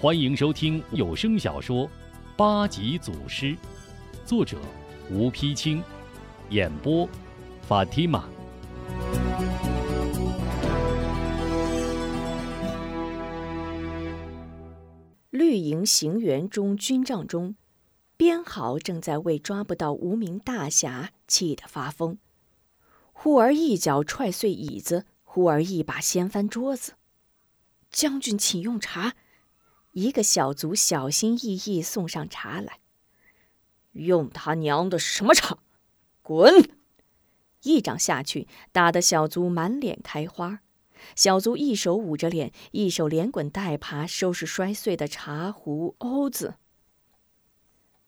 欢迎收听有声小说《八级祖师》，作者吴丕清，演播法蒂玛。绿营行辕中军帐中，编号正在为抓不到无名大侠气得发疯，忽而一脚踹碎椅子，忽而一把掀翻桌子。将军，请用茶。一个小卒小心翼翼送上茶来。用他娘的什么茶？滚！一掌下去，打得小卒满脸开花。小卒一手捂着脸，一手连滚带爬收拾摔碎的茶壶、瓯子。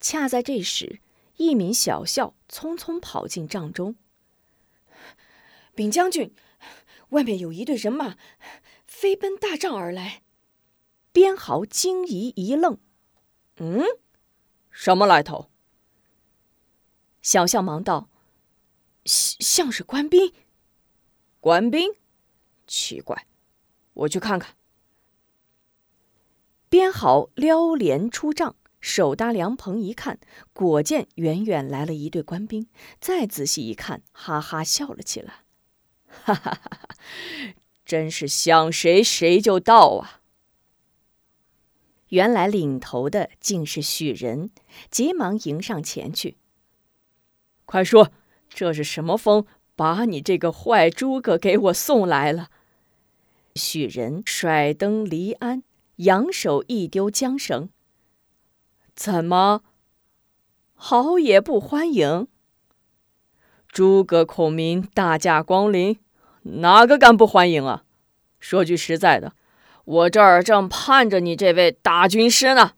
恰在这时，一名小校匆匆跑进帐中。禀将军，外面有一队人马，飞奔大帐而来。边豪惊疑一愣：“嗯，什么来头？”小象忙道：“像像是官兵。”官兵，奇怪，我去看看。边豪撩帘出帐，手搭凉棚一看，果见远远来了一队官兵。再仔细一看，哈哈笑了起来：“哈哈哈哈！真是想谁谁就到啊！”原来领头的竟是许人，急忙迎上前去。快说，这是什么风，把你这个坏诸葛给我送来了？许人甩灯离鞍，扬手一丢缰绳。怎么，好也不欢迎？诸葛孔明大驾光临，哪个敢不欢迎啊？说句实在的。我这儿正盼着你这位大军师呢。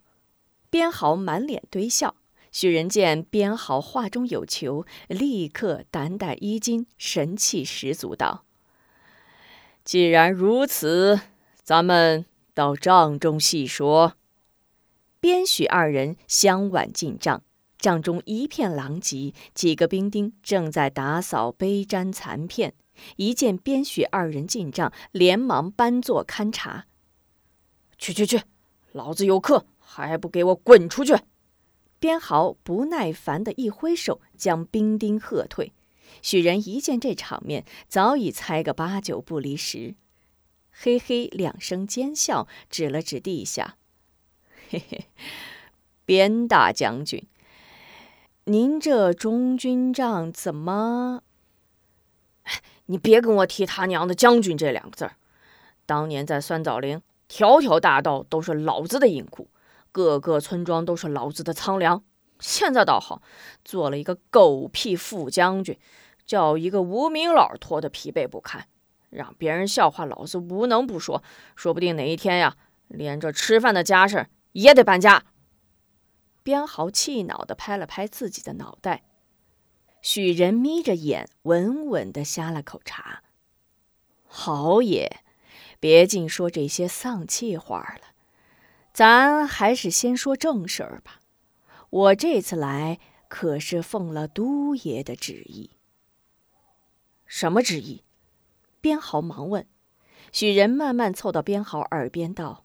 边豪满脸堆笑，许人见边豪话中有求，立刻胆胆衣襟，神气十足道：“既然如此，咱们到帐中细说。”边许二人相挽进帐，帐中一片狼藉，几个兵丁正在打扫杯毡残片。一见边许二人进帐，连忙搬坐勘察。去去去，老子有课，还不给我滚出去！边豪不耐烦的一挥手，将兵丁喝退。许人一见这场面，早已猜个八九不离十，嘿嘿两声奸笑，指了指地下：“嘿嘿，边大将军，您这中军帐怎么？你别跟我提他娘的将军这两个字儿。当年在酸枣岭。”条条大道都是老子的银库，个个村庄都是老子的仓粮。现在倒好，做了一个狗屁副将军，叫一个无名佬拖得疲惫不堪，让别人笑话老子无能不说，说不定哪一天呀，连这吃饭的家事也得搬家。边豪气恼地拍了拍自己的脑袋，许人眯着眼，稳稳地呷了口茶。好也。别净说这些丧气话了，咱还是先说正事儿吧。我这次来可是奉了都爷的旨意。什么旨意？边豪忙问。许仁慢慢凑到边豪耳边道：“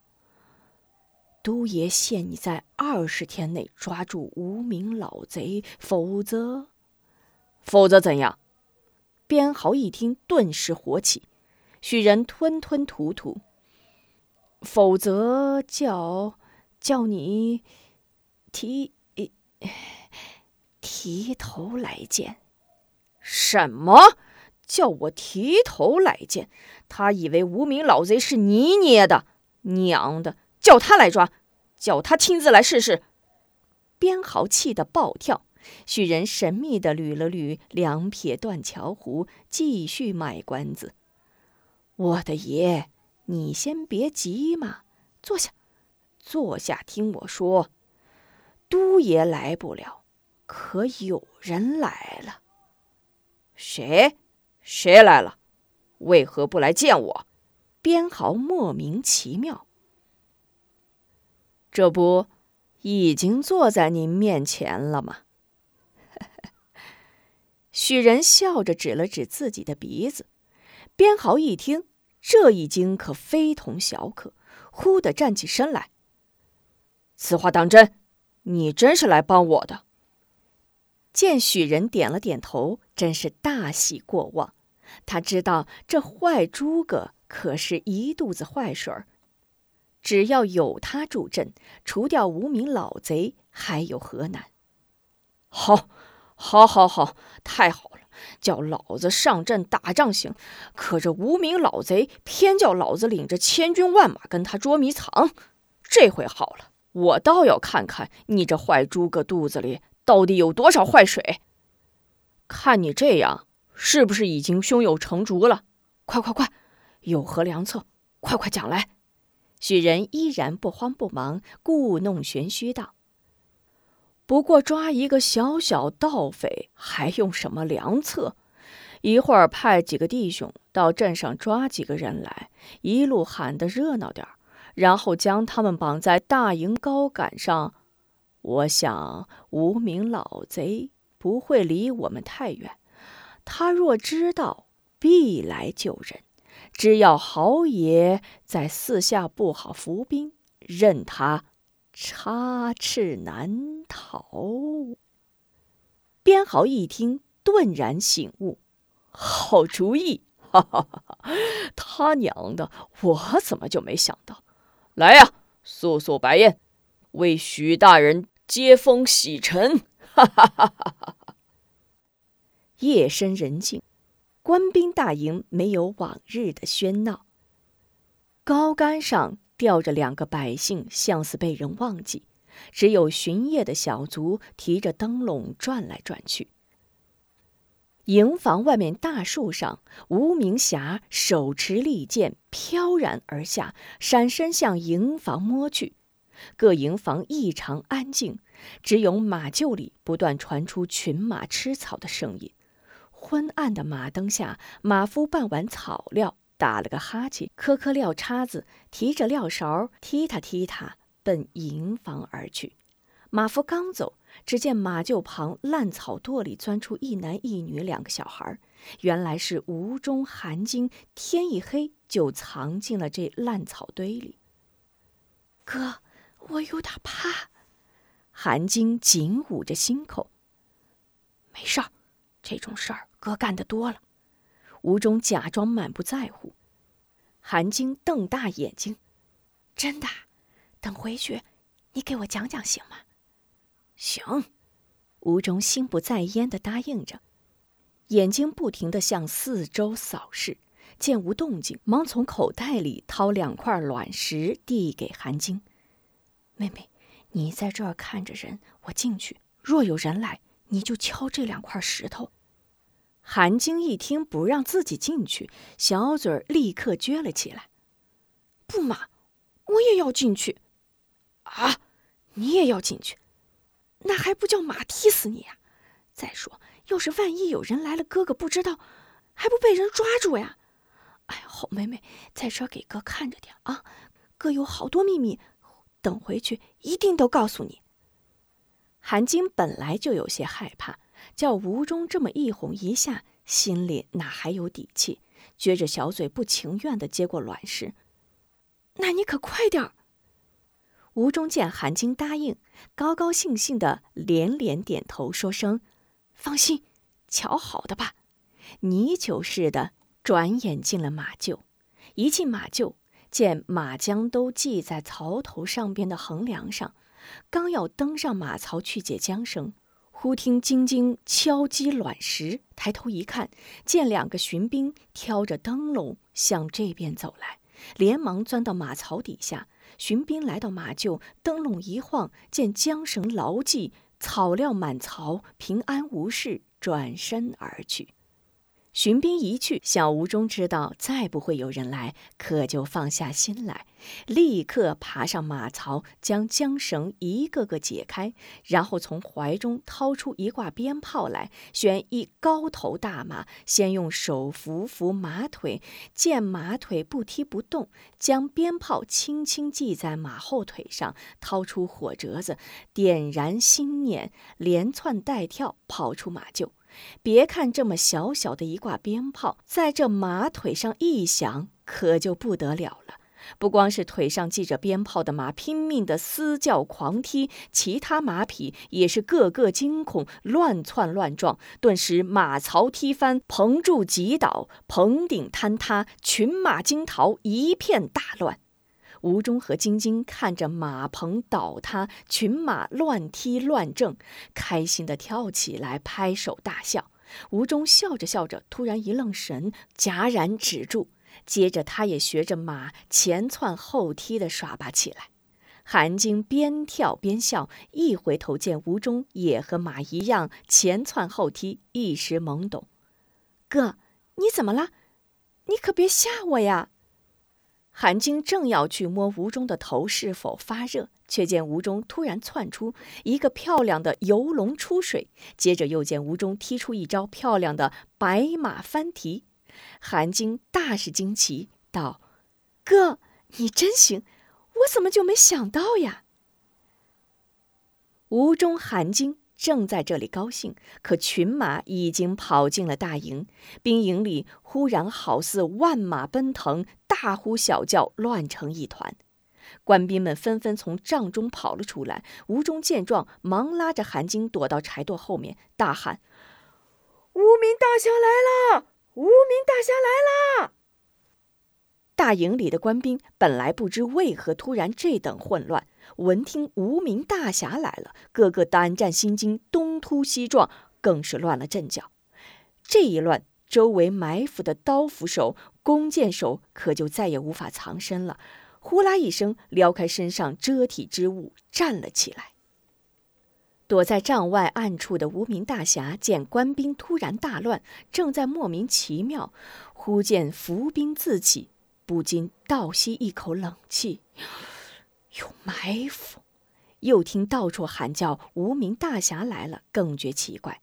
都爷限你在二十天内抓住无名老贼，否则……否则怎样？”边豪一听，顿时火起。许人吞吞吐吐，否则叫叫你提提头来见。什么叫我提头来见？他以为无名老贼是你捏的？娘的，叫他来抓，叫他亲自来试试。边豪气得暴跳。许人神秘的捋了捋两撇断桥胡，继续卖关子。我的爷，你先别急嘛，坐下，坐下听我说。都爷来不了，可有人来了。谁？谁来了？为何不来见我？边豪莫名其妙。这不，已经坐在您面前了吗？许仁笑着指了指自己的鼻子。边豪一听。这一惊可非同小可，忽地站起身来。此话当真？你真是来帮我的？见许人点了点头，真是大喜过望。他知道这坏诸葛可是一肚子坏水儿，只要有他助阵，除掉无名老贼还有何难？好，好，好，好，太好了！叫老子上阵打仗行，可这无名老贼偏叫老子领着千军万马跟他捉迷藏。这回好了，我倒要看看你这坏诸葛肚子里到底有多少坏水。看你这样，是不是已经胸有成竹了？快快快，有何良策？快快讲来！许人依然不慌不忙，故弄玄虚道。不过抓一个小小盗匪，还用什么良策？一会儿派几个弟兄到镇上抓几个人来，一路喊得热闹点儿，然后将他们绑在大营高杆上。我想无名老贼不会离我们太远，他若知道，必来救人。只要豪爷在四下布好伏兵，任他。插翅难逃。边豪一听，顿然醒悟：“好主意！哈哈哈哈！他娘的，我怎么就没想到？来呀，速速摆宴，为许大人接风洗尘！”哈哈哈哈哈哈！夜深人静，官兵大营没有往日的喧闹。高杆上。吊着两个百姓，像是被人忘记。只有巡夜的小卒提着灯笼转来转去。营房外面大树上，无名侠手持利剑飘然而下，闪身向营房摸去。各营房异常安静，只有马厩里不断传出群马吃草的声音。昏暗的马灯下，马夫拌完草料。打了个哈欠，磕磕料叉子，提着料勺，踢踏踢踏，奔营房而去。马夫刚走，只见马厩旁烂草垛里钻出一男一女两个小孩，原来是吴中、韩晶。天一黑就藏进了这烂草堆里。哥，我有点怕。韩晶紧捂着心口。没事儿，这种事儿哥干的多了。吴中假装满不在乎，韩晶瞪大眼睛：“真的？等回去，你给我讲讲行吗？”“行。”吴中心不在焉的答应着，眼睛不停的向四周扫视，见无动静，忙从口袋里掏两块卵石递给韩晶：“妹妹，你在这儿看着人，我进去。若有人来，你就敲这两块石头。”韩晶一听不让自己进去，小嘴儿立刻撅了起来。不嘛，我也要进去。啊，你也要进去？那还不叫马踢死你呀！再说，要是万一有人来了，哥哥不知道，还不被人抓住呀？哎，好妹妹，在这给哥看着点啊！哥有好多秘密，等回去一定都告诉你。韩晶本来就有些害怕。叫吴忠这么一哄一下，心里哪还有底气？撅着小嘴，不情愿的接过卵石。那你可快点儿！吴忠见韩晶答应，高高兴兴的连连点头，说声：“放心，瞧好的吧。”泥鳅似的转眼进了马厩。一进马厩，见马缰都系在槽头上边的横梁上，刚要登上马槽去解缰绳。忽听晶晶敲击卵石，抬头一看，见两个巡兵挑着灯笼向这边走来，连忙钻到马槽底下。巡兵来到马厩，灯笼一晃，见缰绳牢记，草料满槽，平安无事，转身而去。巡兵一去，小吴中知道再不会有人来，可就放下心来，立刻爬上马槽，将缰绳一个个解开，然后从怀中掏出一挂鞭炮来，选一高头大马，先用手扶扶马腿，见马腿不踢不动，将鞭炮轻轻系在马后腿上，掏出火折子，点燃心念，连窜带跳跑出马厩。别看这么小小的一挂鞭炮，在这马腿上一响，可就不得了了。不光是腿上系着鞭炮的马拼命的嘶叫狂踢，其他马匹也是个个惊恐，乱窜乱撞。顿时马槽踢翻，棚柱挤倒，棚顶坍塌，群马惊逃，一片大乱。吴忠和晶晶看着马棚倒塌，群马乱踢乱挣，开心的跳起来，拍手大笑。吴忠笑着笑着，突然一愣神，戛然止住。接着，他也学着马前窜后踢的耍拔起来。韩晶边跳边笑，一回头见吴忠也和马一样前窜后踢，一时懵懂。哥，你怎么了？你可别吓我呀！韩晶正要去摸吴中的头是否发热，却见吴中突然窜出一个漂亮的游龙出水，接着又见吴中踢出一招漂亮的白马翻蹄。韩晶大是惊奇，道：“哥，你真行，我怎么就没想到呀？”吴中、韩晶正在这里高兴，可群马已经跑进了大营，兵营里忽然好似万马奔腾，大呼小叫，乱成一团。官兵们纷纷从帐中跑了出来。吴忠见状，忙拉着韩晶躲到柴垛后面，大喊：“无名大侠来了！”无名大侠来了！大营里的官兵本来不知为何突然这等混乱，闻听无名大侠来了，个个胆战心惊，东突西撞，更是乱了阵脚。这一乱，周围埋伏的刀斧手、弓箭手可就再也无法藏身了，呼啦一声撩开身上遮体之物，站了起来。躲在帐外暗处的无名大侠见官兵突然大乱，正在莫名其妙，忽见伏兵自起，不禁倒吸一口冷气，有埋伏。又听到处喊叫“无名大侠来了”，更觉奇怪。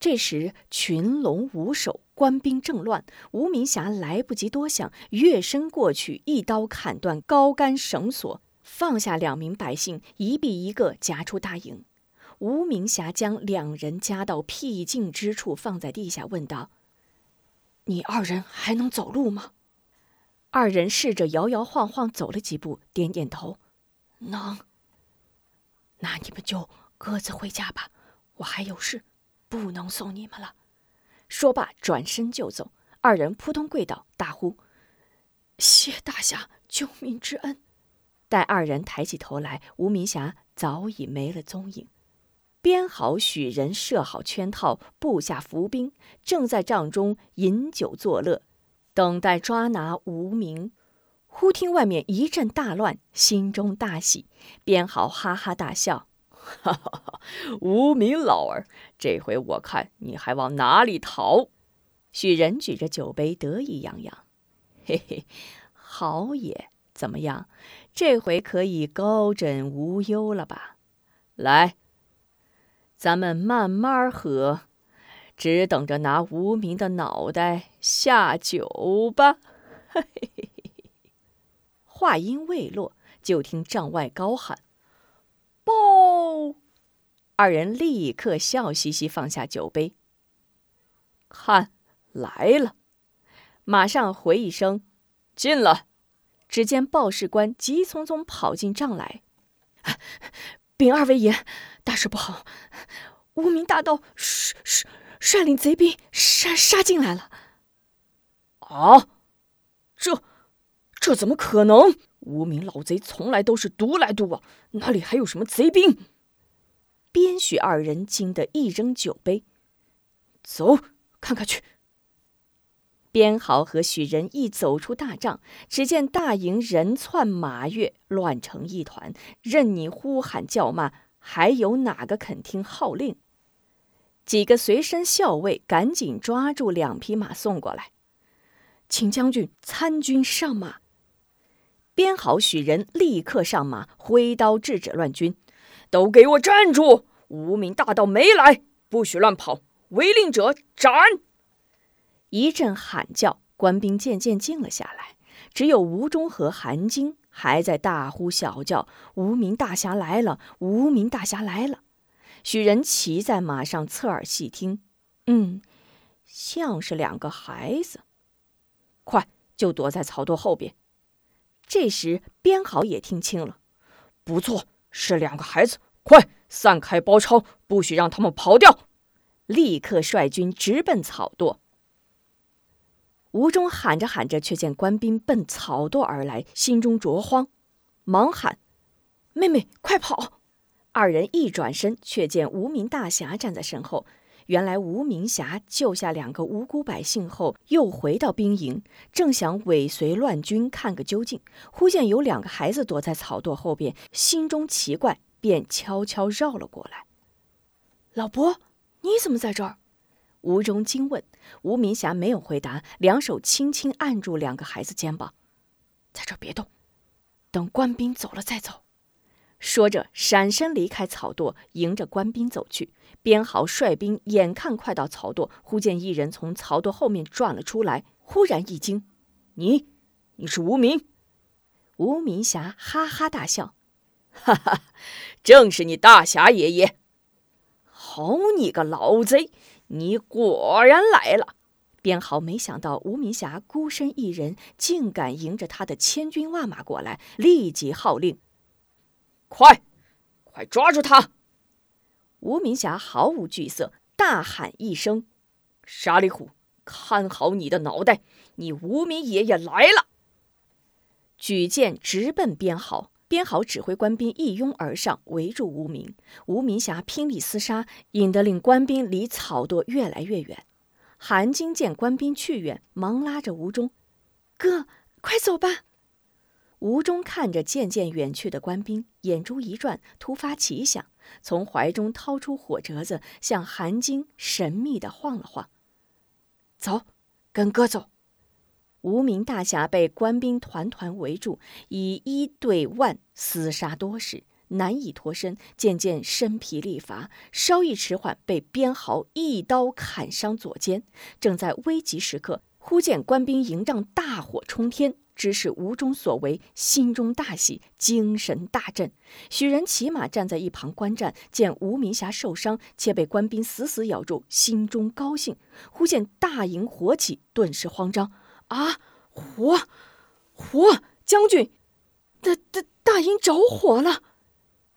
这时群龙无首，官兵正乱，无名侠来不及多想，跃身过去，一刀砍断高杆绳索，放下两名百姓，一臂一个夹出大营。无名侠将两人夹到僻静之处，放在地下，问道：“你二人还能走路吗？”二人试着摇摇晃晃走了几步，点点头：“能。”那你们就各自回家吧，我还有事，不能送你们了。说罢，转身就走。二人扑通跪倒，大呼：“谢大侠救命之恩！”待二人抬起头来，无名侠早已没了踪影。编好许人设好圈套，布下伏兵，正在帐中饮酒作乐，等待抓拿无名。忽听外面一阵大乱，心中大喜，编好哈哈大笑：“哈哈哈！无名老儿，这回我看你还往哪里逃？”许人举着酒杯得意洋洋：“嘿嘿，好也！怎么样？这回可以高枕无忧了吧？来。”咱们慢慢喝，只等着拿无名的脑袋下酒吧。嘿 嘿话音未落，就听帐外高喊：“报！”二人立刻笑嘻嘻放下酒杯，看来了，马上回一声：“进了。”只见报事官急匆匆跑进帐来。禀二位爷，大事不好！无名大盗率率率领贼兵杀杀进来了！啊，这这怎么可能？无名老贼从来都是独来独往，哪里还有什么贼兵？边许二人惊得一扔酒杯，走，看看去。边豪和许仁一走出大帐，只见大营人窜马跃，乱成一团。任你呼喊叫骂，还有哪个肯听号令？几个随身校尉赶紧抓住两匹马送过来，请将军参军上马。编好、许人立刻上马，挥刀制止乱军：“都给我站住！无名大盗没来，不许乱跑！违令者斩！”一阵喊叫，官兵渐渐静了下来，只有吴忠和韩晶还在大呼小叫：“无名大侠来了！无名大侠来了！”许人骑在马上，侧耳细听，嗯，像是两个孩子。快，就躲在草垛后边。这时编好也听清了，不错，是两个孩子，快散开包抄，不许让他们跑掉！立刻率军直奔草垛。吴忠喊着喊着，却见官兵奔草垛而来，心中着慌，忙喊：“妹妹，快跑！”二人一转身，却见无名大侠站在身后。原来吴明霞救下两个无辜百姓后，又回到兵营，正想尾随乱军看个究竟，忽见有两个孩子躲在草垛后边，心中奇怪，便悄悄绕了过来。老伯，你怎么在这儿？吴中惊问。吴明霞没有回答，两手轻轻按住两个孩子肩膀，在这儿别动，等官兵走了再走。说着，闪身离开草垛，迎着官兵走去。边豪率兵眼看快到草垛，忽见一人从草垛后面转了出来，忽然一惊：“你，你是无名？”无名侠哈哈大笑：“哈哈，正是你大侠爷爷！好你个老贼，你果然来了！”边豪没想到无名侠孤身一人，竟敢迎着他的千军万马过来，立即号令。快，快抓住他！吴明霞毫无惧色，大喊一声：“沙里虎，看好你的脑袋！你无名爷爷来了！”举剑直奔编号。编号指挥官兵一拥而上，围住无名。吴明霞拼力厮杀，引得令官兵离草垛越来越远。韩金见官兵去远，忙拉着吴忠：“哥，快走吧！”吴中看着渐渐远去的官兵，眼珠一转，突发奇想，从怀中掏出火折子，向韩晶神秘的晃了晃：“走，跟哥走。”无名大侠被官兵团团围住，以一对万厮杀多时，难以脱身，渐渐身疲力乏，稍一迟缓，被鞭豪一刀砍伤左肩。正在危急时刻，忽见官兵营帐大火冲天。知是吴中所为，心中大喜，精神大振。许人骑马站在一旁观战，见吴明霞受伤，且被官兵死死咬住，心中高兴。忽见大营火起，顿时慌张：“啊，火，火！将军，大大大营着火了！”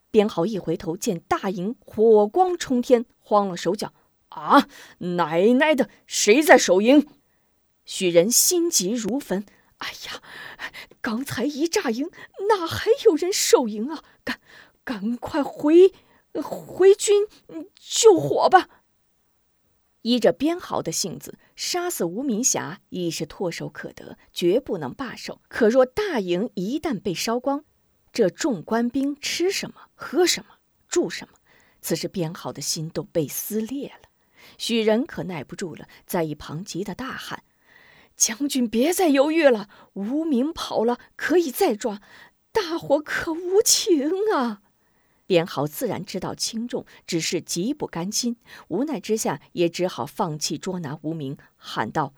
边豪一回头，见大营火光冲天，慌了手脚：“啊，奶奶的，谁在守营？”许人心急如焚。哎呀，刚才一炸营，哪还有人守营啊？赶，赶快回，回军救火吧！依着编豪的性子，杀死吴明霞已是唾手可得，绝不能罢手。可若大营一旦被烧光，这众官兵吃什么、喝什么、住什么？此时编豪的心都被撕裂了。许仁可耐不住了，在一旁急得大喊。将军，别再犹豫了。无名跑了，可以再抓。大伙可无情啊！边豪自然知道轻重，只是极不甘心，无奈之下也只好放弃捉拿无名，喊道：“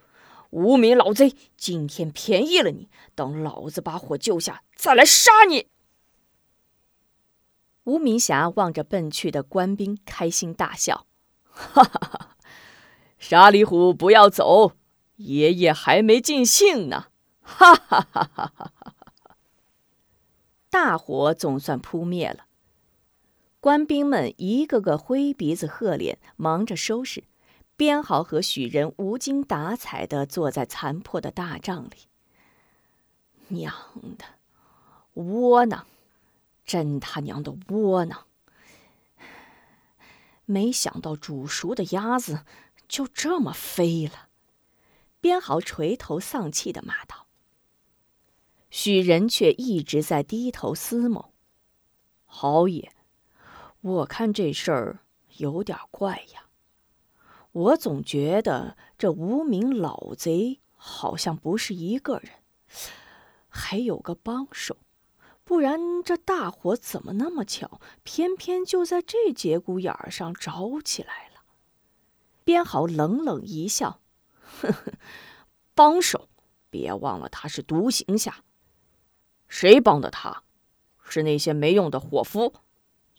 无名老贼，今天便宜了你，等老子把火救下，再来杀你！”无名侠望着奔去的官兵，开心大笑：“ 哈哈哈！沙里虎，不要走！”爷爷还没尽兴呢，哈哈哈哈哈哈！大火总算扑灭了，官兵们一个个灰鼻子褐脸，忙着收拾。编号和许人无精打采的坐在残破的大帐里。娘的，窝囊！真他娘的窝囊！没想到煮熟的鸭子就这么飞了。编号垂头丧气的骂道：“许仁却一直在低头思谋。豪爷，我看这事儿有点怪呀。我总觉得这无名老贼好像不是一个人，还有个帮手，不然这大火怎么那么巧，偏偏就在这节骨眼儿上着起来了？”编号冷冷一笑。呵呵，帮手，别忘了他是独行侠。谁帮的他？是那些没用的伙夫。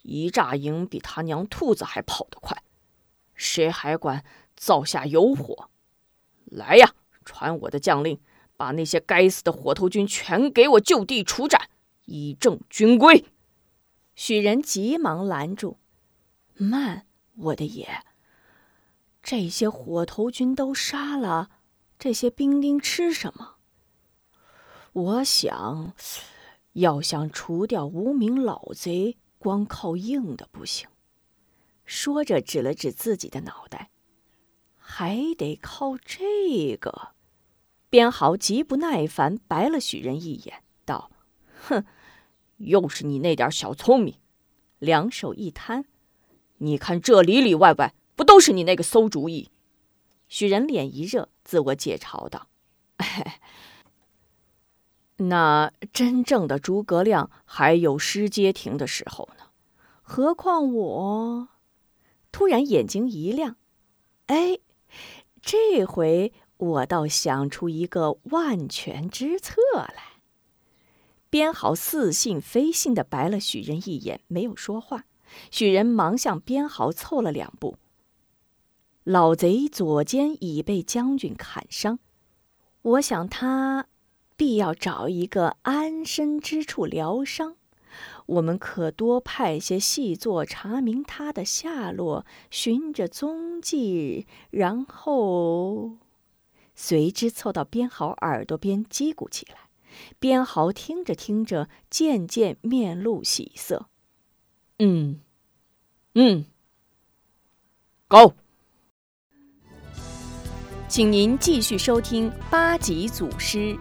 一炸营比他娘兔子还跑得快。谁还管灶下有火？来呀，传我的将令，把那些该死的火头军全给我就地处斩，以正军规。许人急忙拦住：“慢，我的爷，这些火头军都杀了，这些兵丁吃什么？我想，要想除掉无名老贼，光靠硬的不行。”说着，指了指自己的脑袋，还得靠这个。边豪极不耐烦，白了许人一眼，道：“哼，又是你那点小聪明！”两手一摊，“你看这里里外外，都是你那个馊主意？”许人脸一热，自我解嘲道：“ 那真正的诸葛亮还有失街亭的时候呢，何况我？”突然眼睛一亮，哎，这回我倒想出一个万全之策来。边豪似信非信的白了许人一眼，没有说话。许人忙向边豪凑了两步。老贼左肩已被将军砍伤，我想他必要找一个安身之处疗伤。我们可多派些细作查明他的下落，寻着踪迹，然后随之凑到边豪耳朵边叽咕起来。边豪听着听着，渐渐面露喜色。嗯，嗯，，Go。请您继续收听八级祖师。